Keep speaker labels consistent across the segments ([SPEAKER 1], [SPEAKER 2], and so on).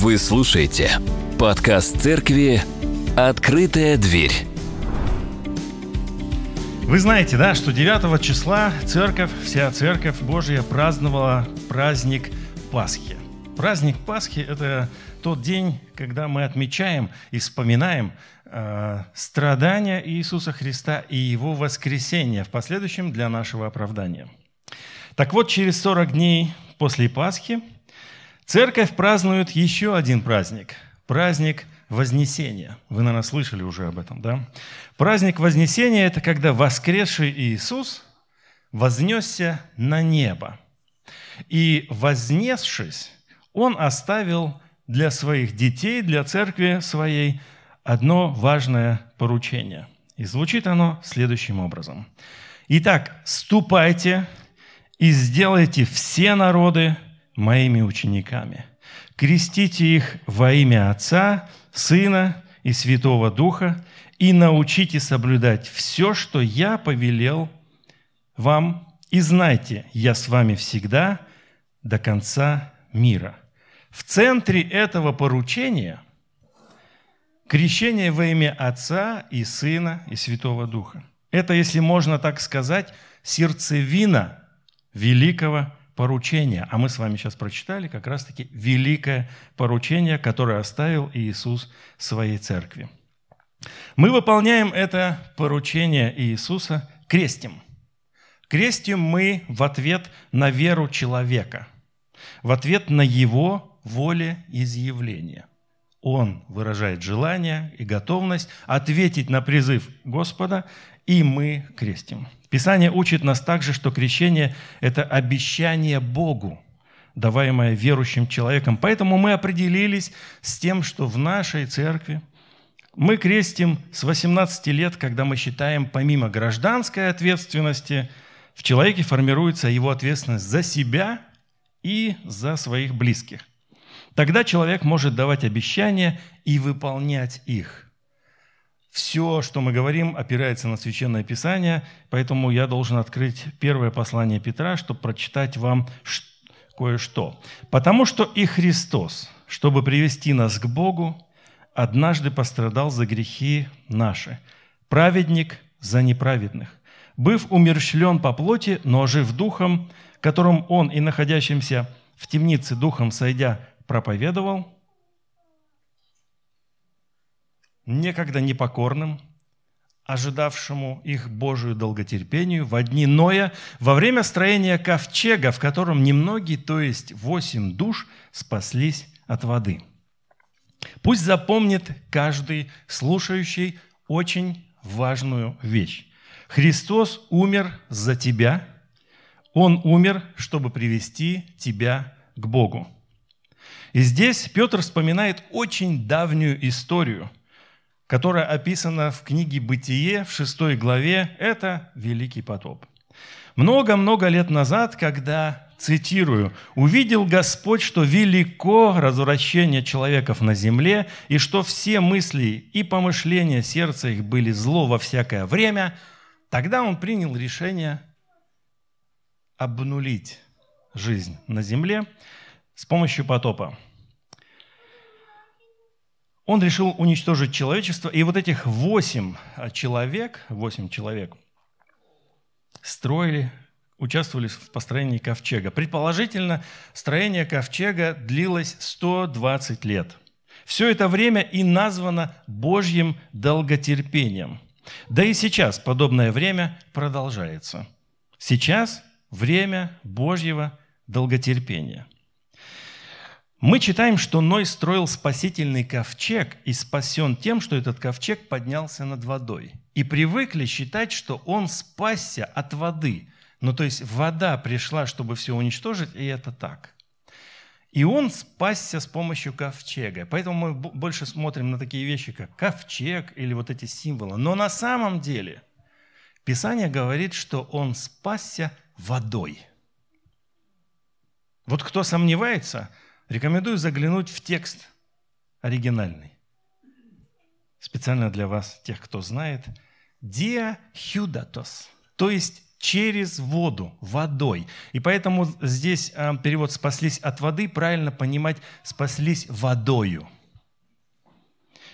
[SPEAKER 1] Вы слушаете подкаст церкви «Открытая дверь».
[SPEAKER 2] Вы знаете, да, что 9 числа церковь, вся церковь Божья праздновала праздник Пасхи. Праздник Пасхи – это тот день, когда мы отмечаем и вспоминаем э, страдания Иисуса Христа и Его воскресение в последующем для нашего оправдания. Так вот, через 40 дней после Пасхи церковь празднует еще один праздник – праздник Вознесения. Вы, наверное, слышали уже об этом, да? Праздник Вознесения – это когда воскресший Иисус вознесся на небо. И вознесшись, Он оставил для своих детей, для церкви своей одно важное поручение. И звучит оно следующим образом. Итак, ступайте и сделайте все народы моими учениками. Крестите их во имя Отца, Сына и Святого Духа и научите соблюдать все, что я повелел вам. И знайте, я с вами всегда до конца мира. В центре этого поручения крещение во имя Отца и Сына и Святого Духа. Это, если можно так сказать, сердцевина великого поручения. А мы с вами сейчас прочитали как раз-таки великое поручение, которое оставил Иисус своей церкви. Мы выполняем это поручение Иисуса крестим. Крестим мы в ответ на веру человека, в ответ на его волеизъявление. Он выражает желание и готовность ответить на призыв Господа, и мы крестим. Писание учит нас также, что крещение – это обещание Богу, даваемое верующим человеком. Поэтому мы определились с тем, что в нашей церкви мы крестим с 18 лет, когда мы считаем, помимо гражданской ответственности, в человеке формируется его ответственность за себя и за своих близких. Тогда человек может давать обещания и выполнять их. Все, что мы говорим, опирается на Священное Писание, поэтому я должен открыть первое послание Петра, чтобы прочитать вам кое-что. «Потому что и Христос, чтобы привести нас к Богу, однажды пострадал за грехи наши, праведник за неправедных, быв умерщвлен по плоти, но ожив духом, которым он и находящимся в темнице духом сойдя проповедовал, некогда непокорным, ожидавшему их Божию долготерпению в одни Ноя во время строения ковчега, в котором немногие, то есть восемь душ, спаслись от воды. Пусть запомнит каждый слушающий очень важную вещь. Христос умер за тебя, Он умер, чтобы привести тебя к Богу. И здесь Петр вспоминает очень давнюю историю, которая описана в книге «Бытие» в шестой главе. Это Великий потоп. Много-много лет назад, когда, цитирую, «увидел Господь, что велико развращение человеков на земле, и что все мысли и помышления сердца их были зло во всякое время», тогда он принял решение обнулить жизнь на земле с помощью потопа. Он решил уничтожить человечество, и вот этих восемь человек, восемь человек строили, участвовали в построении ковчега. Предположительно, строение ковчега длилось 120 лет. Все это время и названо Божьим долготерпением. Да и сейчас подобное время продолжается. Сейчас время Божьего долготерпения. Мы читаем, что Ной строил спасительный ковчег и спасен тем, что этот ковчег поднялся над водой. И привыкли считать, что он спасся от воды. Ну, то есть вода пришла, чтобы все уничтожить, и это так. И он спасся с помощью ковчега. Поэтому мы больше смотрим на такие вещи, как ковчег или вот эти символы. Но на самом деле Писание говорит, что он спасся водой. Вот кто сомневается, рекомендую заглянуть в текст оригинальный. Специально для вас, тех, кто знает. Dia Hudatos, то есть через воду, водой. И поэтому здесь а, перевод «спаслись от воды» правильно понимать «спаслись водою».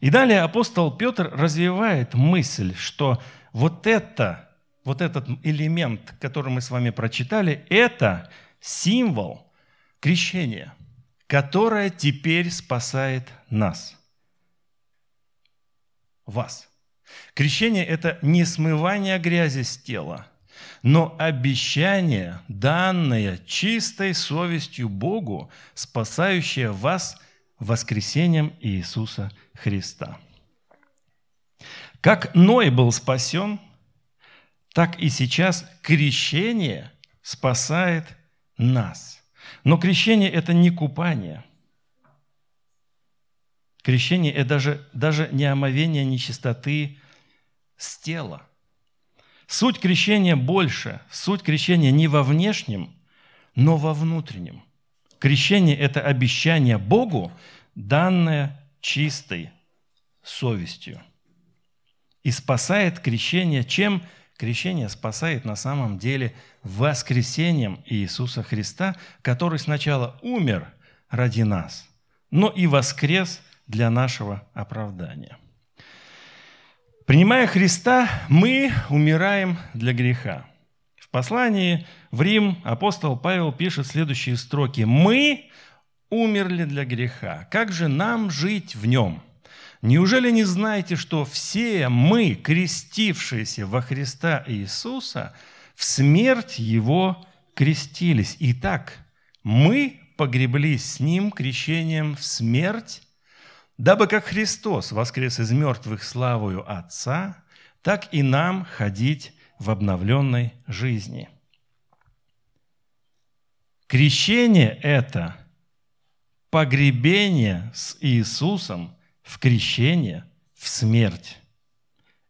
[SPEAKER 2] И далее апостол Петр развивает мысль, что вот это, вот этот элемент, который мы с вами прочитали, это символ крещения, которое теперь спасает нас. Вас. Крещение – это не смывание грязи с тела, но обещание, данное чистой совестью Богу, спасающее вас воскресением Иисуса Христа. Как Ной был спасен, так и сейчас крещение спасает нас. Но крещение – это не купание. Крещение – это даже, даже не омовение нечистоты с тела. Суть крещения больше. Суть крещения не во внешнем, но во внутреннем. Крещение – это обещание Богу, данное чистой совестью. И спасает крещение чем? Крещение спасает на самом деле воскресением Иисуса Христа, который сначала умер ради нас, но и воскрес для нашего оправдания. Принимая Христа, мы умираем для греха. В послании в Рим апостол Павел пишет следующие строки. «Мы умерли для греха. Как же нам жить в нем? Неужели не знаете, что все мы, крестившиеся во Христа Иисуса, в смерть Его крестились? Итак, мы погреблись с Ним крещением в смерть, дабы как Христос воскрес из мертвых славою Отца, так и нам ходить в обновленной жизни. Крещение – это погребение с Иисусом в крещение, в смерть.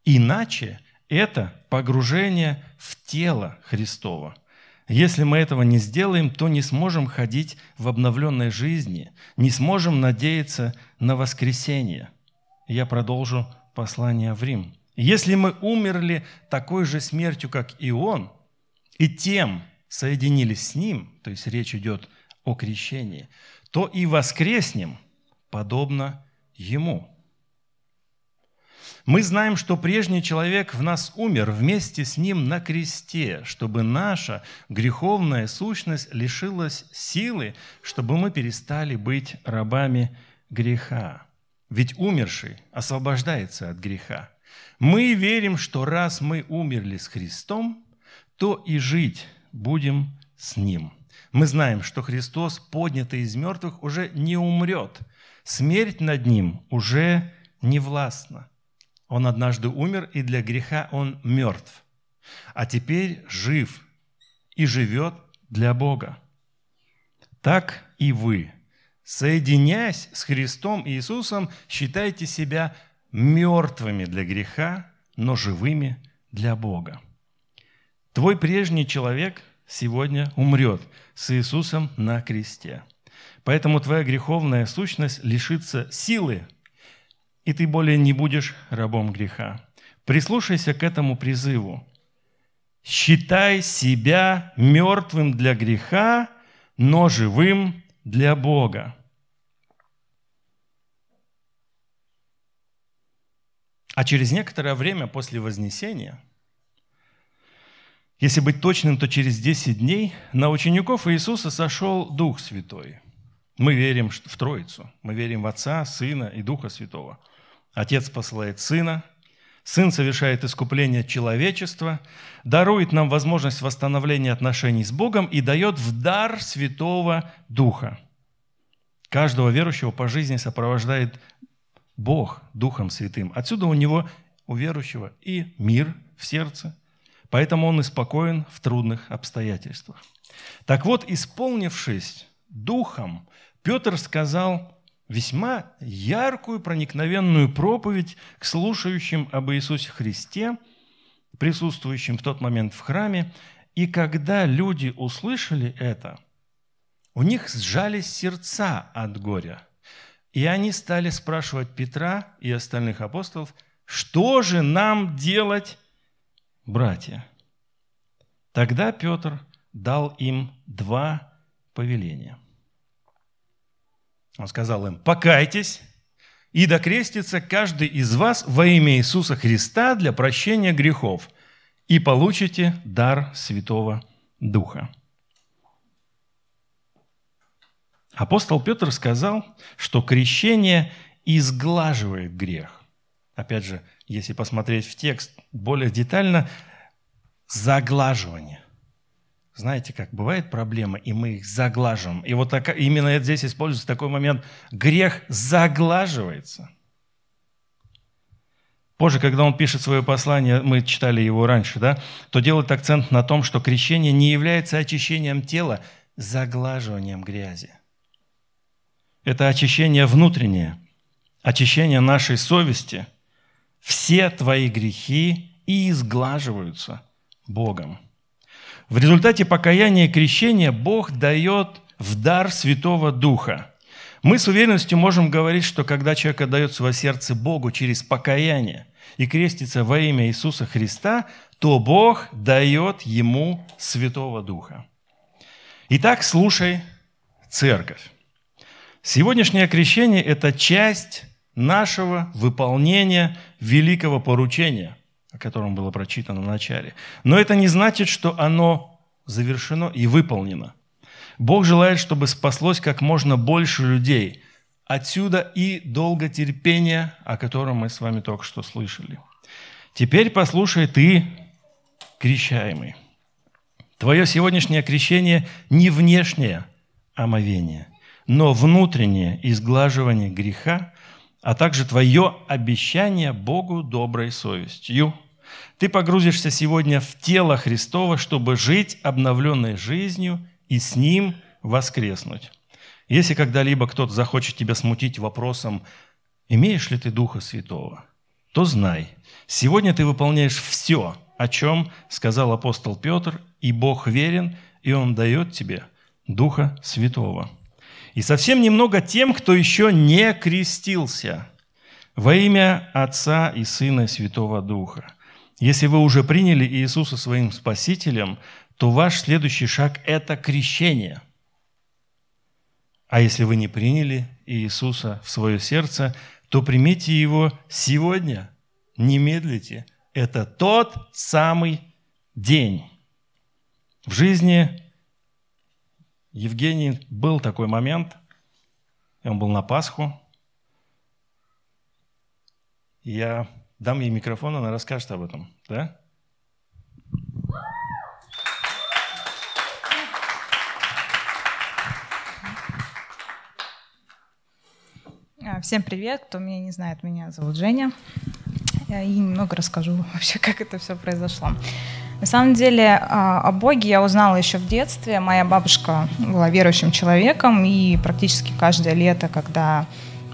[SPEAKER 2] Иначе это погружение в тело Христова. Если мы этого не сделаем, то не сможем ходить в обновленной жизни, не сможем надеяться на воскресение. Я продолжу послание в Рим. Если мы умерли такой же смертью, как и Он, и тем соединились с Ним, то есть речь идет о крещении, то и воскреснем, подобно Ему. Мы знаем, что прежний человек в нас умер вместе с Ним на кресте, чтобы наша греховная сущность лишилась силы, чтобы мы перестали быть рабами греха. Ведь умерший освобождается от греха. Мы верим, что раз мы умерли с Христом, то и жить будем с Ним. Мы знаем, что Христос, поднятый из мертвых, уже не умрет – Смерть над ним уже не властна. Он однажды умер, и для греха он мертв. А теперь жив и живет для Бога. Так и вы, соединяясь с Христом Иисусом, считайте себя мертвыми для греха, но живыми для Бога. Твой прежний человек сегодня умрет с Иисусом на кресте – Поэтому твоя греховная сущность лишится силы, и ты более не будешь рабом греха. Прислушайся к этому призыву. Считай себя мертвым для греха, но живым для Бога. А через некоторое время после Вознесения, если быть точным, то через 10 дней на учеников Иисуса сошел Дух Святой – мы верим в Троицу. Мы верим в Отца, Сына и Духа Святого. Отец посылает Сына, Сын совершает искупление человечества, дарует нам возможность восстановления отношений с Богом и дает в дар Святого Духа. Каждого верующего по жизни сопровождает Бог Духом Святым. Отсюда у него, у верующего, и мир в сердце. Поэтому он и спокоен в трудных обстоятельствах. Так вот, исполнившись Духом, Петр сказал весьма яркую, проникновенную проповедь к слушающим об Иисусе Христе, присутствующим в тот момент в храме. И когда люди услышали это, у них сжались сердца от горя. И они стали спрашивать Петра и остальных апостолов, что же нам делать, братья? Тогда Петр дал им два повеления. Он сказал им, покайтесь и докрестится каждый из вас во имя Иисуса Христа для прощения грехов, и получите дар Святого Духа. Апостол Петр сказал, что крещение изглаживает грех. Опять же, если посмотреть в текст более детально, заглаживание. Знаете, как бывает проблема, и мы их заглаживаем. И вот так, именно здесь используется такой момент. Грех заглаживается. Позже, когда он пишет свое послание, мы читали его раньше, да, то делает акцент на том, что крещение не является очищением тела, заглаживанием грязи. Это очищение внутреннее, очищение нашей совести. Все твои грехи и изглаживаются Богом. В результате покаяния и крещения Бог дает в дар Святого Духа. Мы с уверенностью можем говорить, что когда человек отдает свое сердце Богу через покаяние и крестится во имя Иисуса Христа, то Бог дает ему Святого Духа. Итак, слушай, церковь. Сегодняшнее крещение – это часть нашего выполнения великого поручения – о котором было прочитано в начале. Но это не значит, что оно завершено и выполнено. Бог желает, чтобы спаслось как можно больше людей. Отсюда и долготерпение, о котором мы с вами только что слышали. Теперь послушай ты, крещаемый. Твое сегодняшнее крещение не внешнее омовение, но внутреннее изглаживание греха, а также твое обещание Богу доброй совестью – ты погрузишься сегодня в тело Христова, чтобы жить обновленной жизнью и с Ним воскреснуть. Если когда-либо кто-то захочет тебя смутить вопросом, имеешь ли ты Духа Святого, то знай, сегодня ты выполняешь все, о чем сказал апостол Петр, и Бог верен, и Он дает тебе Духа Святого. И совсем немного тем, кто еще не крестился во имя Отца и Сына и Святого Духа. Если вы уже приняли Иисуса своим Спасителем, то ваш следующий шаг – это крещение. А если вы не приняли Иисуса в свое сердце, то примите Его сегодня, не медлите. Это тот самый день. В жизни Евгений был такой момент, он был на Пасху. Я Дам ей микрофон, она расскажет об этом. Да?
[SPEAKER 3] А, всем привет, кто меня не знает, меня зовут Женя. Я и немного расскажу вообще, как это все произошло. На самом деле а, о Боге я узнала еще в детстве. Моя бабушка была верующим человеком, и практически каждое лето, когда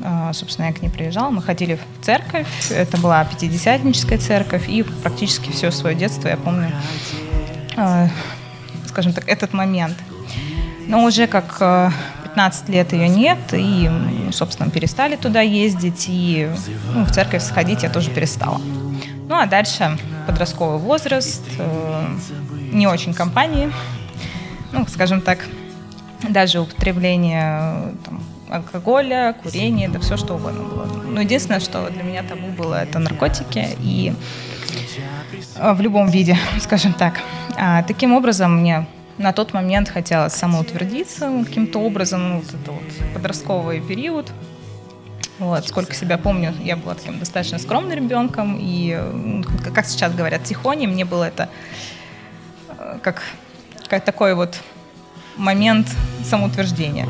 [SPEAKER 3] а, собственно, я к ней приезжала, мы ходили в церковь, это была пятидесятническая церковь, и практически все свое детство я помню, а, скажем так, этот момент. Но уже как 15 а, лет ее нет, и, собственно, перестали туда ездить, и ну, в церковь сходить я тоже перестала. Ну, а дальше подростковый возраст, не очень компании, ну, скажем так, даже употребление там, алкоголя, курения, да все что угодно было. Но единственное, что для меня табу было, это наркотики и э, в любом виде, скажем так. А, таким образом, мне на тот момент хотелось самоутвердиться каким-то образом, вот это вот подростковый период. Вот, сколько себя помню, я была таким достаточно скромным ребенком, и, как сейчас говорят, тихоней, мне было это э, как, как такой вот момент самоутверждения.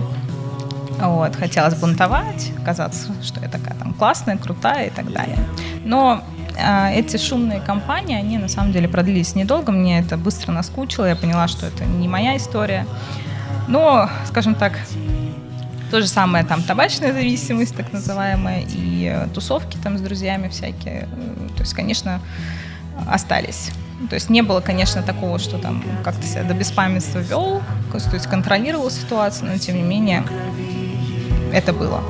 [SPEAKER 3] Вот, хотелось бунтовать, казаться, что я такая там классная, крутая и так далее. Но э, эти шумные компании, они на самом деле продлились недолго, мне это быстро наскучило, я поняла, что это не моя история. Но, скажем так, то же самое там табачная зависимость, так называемая, и э, тусовки там с друзьями всякие. Э, то есть, конечно, остались. То есть не было, конечно, такого, что там как-то себя до беспамятства вел, то есть контролировал ситуацию, но тем не менее это было.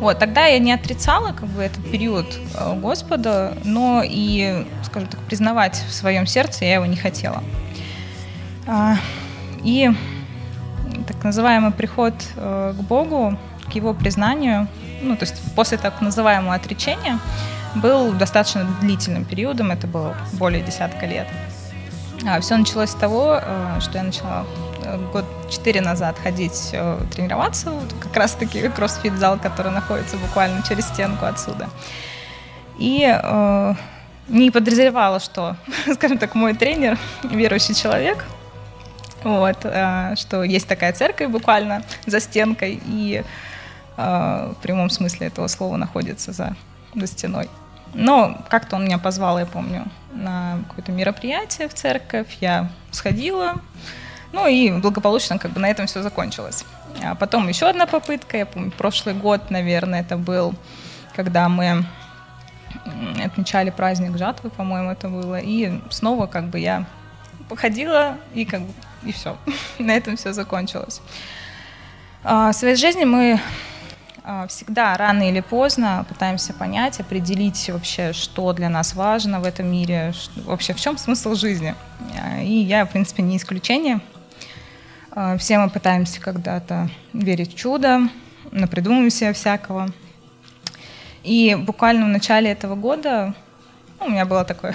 [SPEAKER 3] Вот, тогда я не отрицала как бы этот период э, Господа, но и, скажем так, признавать в своем сердце я его не хотела. А, и так называемый приход э, к Богу, к Его признанию, ну, то есть после так называемого отречения, был достаточно длительным периодом, это было более десятка лет. А, все началось с того, э, что я начала э, год четыре назад ходить тренироваться, вот как раз-таки кроссфит-зал, который находится буквально через стенку отсюда. И э, не подозревала, что, скажем так, мой тренер верующий человек – вот, э, что есть такая церковь буквально за стенкой, и э, в прямом смысле этого слова находится за, за стеной. Но как-то он меня позвал, я помню, на какое-то мероприятие в церковь, я сходила, ну и благополучно как бы на этом все закончилось. А потом еще одна попытка, я помню, прошлый год, наверное, это был, когда мы отмечали праздник жатвы, по-моему, это было, и снова как бы я походила и как бы и все. На этом все закончилось. А, в своей жизни мы а, всегда рано или поздно пытаемся понять, определить вообще, что для нас важно в этом мире, вообще в чем смысл жизни. А, и я, в принципе, не исключение. Все мы пытаемся когда-то верить в чудо, напридумываем себе всякого. И буквально в начале этого года ну, у меня было такое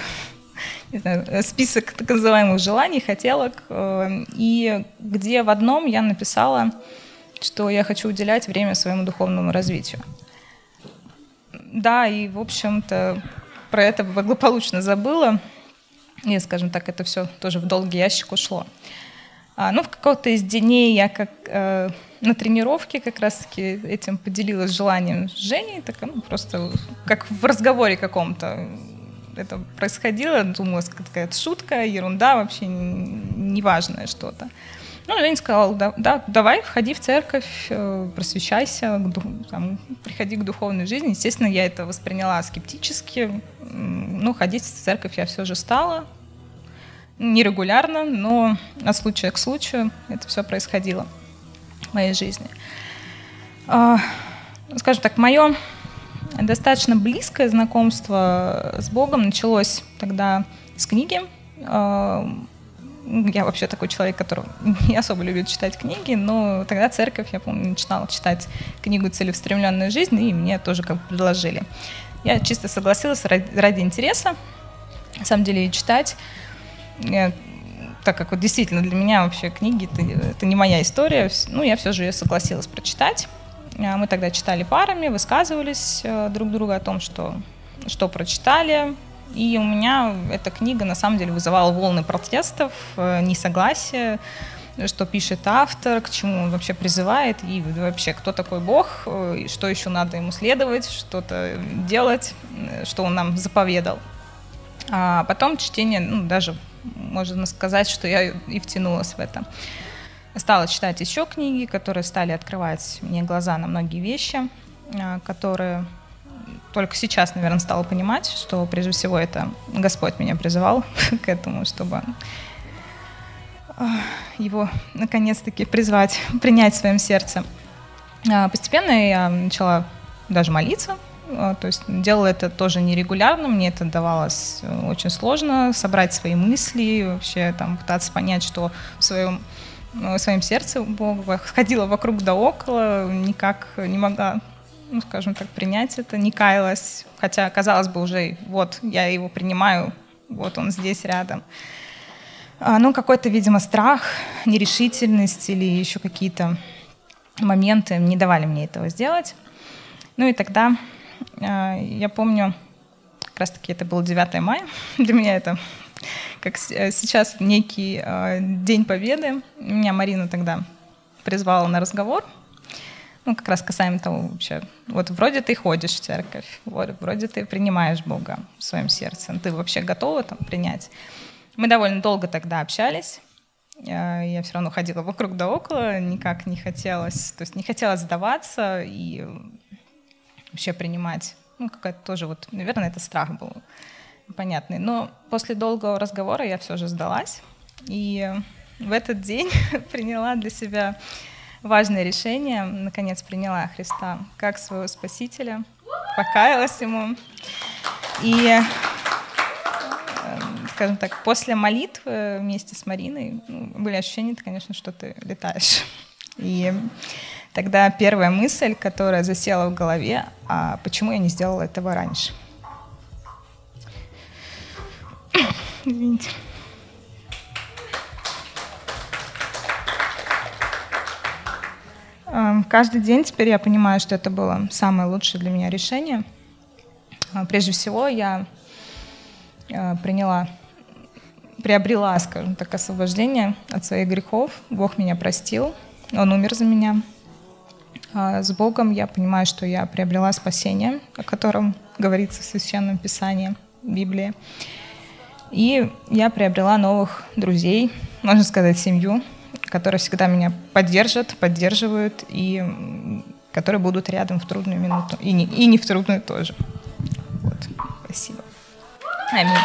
[SPEAKER 3] не знаю, список так называемых желаний, хотелок, э, и где в одном я написала, что я хочу уделять время своему духовному развитию. Да, и, в общем-то, про это благополучно забыла, и, скажем так, это все тоже в долгий ящик ушло. А, ну, в каком-то из дней я как э, на тренировке как раз-таки этим поделилась желанием с Женей, так, ну, просто как в разговоре каком-то это происходило, думала, какая-то шутка, ерунда, вообще неважное что-то. Ну, Ленин сказал, да, да, давай, входи в церковь, э, просвещайся, там, приходи к духовной жизни. Естественно, я это восприняла скептически. Ну, ходить в церковь я все же стала. Нерегулярно, но от случая к случаю это все происходило в моей жизни. А, скажем так, мое достаточно близкое знакомство с Богом началось тогда с книги. А, я вообще такой человек, который не особо любит читать книги, но тогда церковь, я помню, начинала читать книгу «Целеустремленная жизнь», и мне тоже как бы предложили. Я чисто согласилась ради, интереса, на самом деле, читать. Я, так как вот действительно для меня вообще книги это, это не моя история, ну, я все же ее согласилась прочитать. А, мы тогда читали парами, высказывались э, друг другу о том, что, что прочитали. И у меня эта книга на самом деле вызывала волны протестов, э, несогласия, что пишет автор, к чему он вообще призывает, и вообще, кто такой Бог, э, что еще надо ему следовать, что-то делать, что он нам заповедал. А потом чтение, ну, даже можно сказать, что я и втянулась в это. Стала читать еще книги, которые стали открывать мне глаза на многие вещи, а, которые только сейчас, наверное, стала понимать, что прежде всего это Господь меня призывал к этому, чтобы а, его наконец-таки призвать, принять в своем сердце. А, постепенно я начала даже молиться, то есть делала это тоже нерегулярно, мне это давалось э, очень сложно, собрать свои мысли, вообще там пытаться понять, что в своем в своем сердце Бога, ходила вокруг да около, никак не могла, ну, скажем так, принять это, не каялась, хотя, казалось бы, уже вот я его принимаю, вот он здесь рядом. А, ну, какой-то, видимо, страх, нерешительность или еще какие-то моменты не давали мне этого сделать. Ну и тогда а, я помню, как раз-таки это был 9 мая, для меня это как э, сейчас некий э, День Победы. Меня Марина тогда призвала на разговор. Ну, как раз касаемо того вообще. Вот вроде ты ходишь в церковь, вот, вроде ты принимаешь Бога в своем сердце. Ты вообще готова там принять? Мы довольно долго тогда общались. Э, я все равно ходила вокруг да около, никак не хотелось, то есть не хотела сдаваться и вообще принимать. Ну, какая-то тоже вот, наверное, это страх был понятный. Но после долгого разговора я все же сдалась. И в этот день приняла для себя важное решение. Наконец приняла Христа как своего Спасителя, покаялась Ему. И, э, скажем так, после молитвы вместе с Мариной ну, были ощущения, конечно, что ты летаешь. И тогда первая мысль, которая засела в голове, а почему я не сделала этого раньше? Извините. Эм, каждый день теперь я понимаю, что это было самое лучшее для меня решение. Э, прежде всего, я э, приняла, приобрела, скажем так, освобождение от своих грехов. Бог меня простил, Он умер за меня. А с Богом я понимаю, что я приобрела спасение, о котором говорится в Священном Писании, Библии. И я приобрела новых друзей, можно сказать, семью, которые всегда меня поддержат, поддерживают и которые будут рядом в трудную минуту. И не, и не в трудную тоже. Вот. Спасибо. Аминь.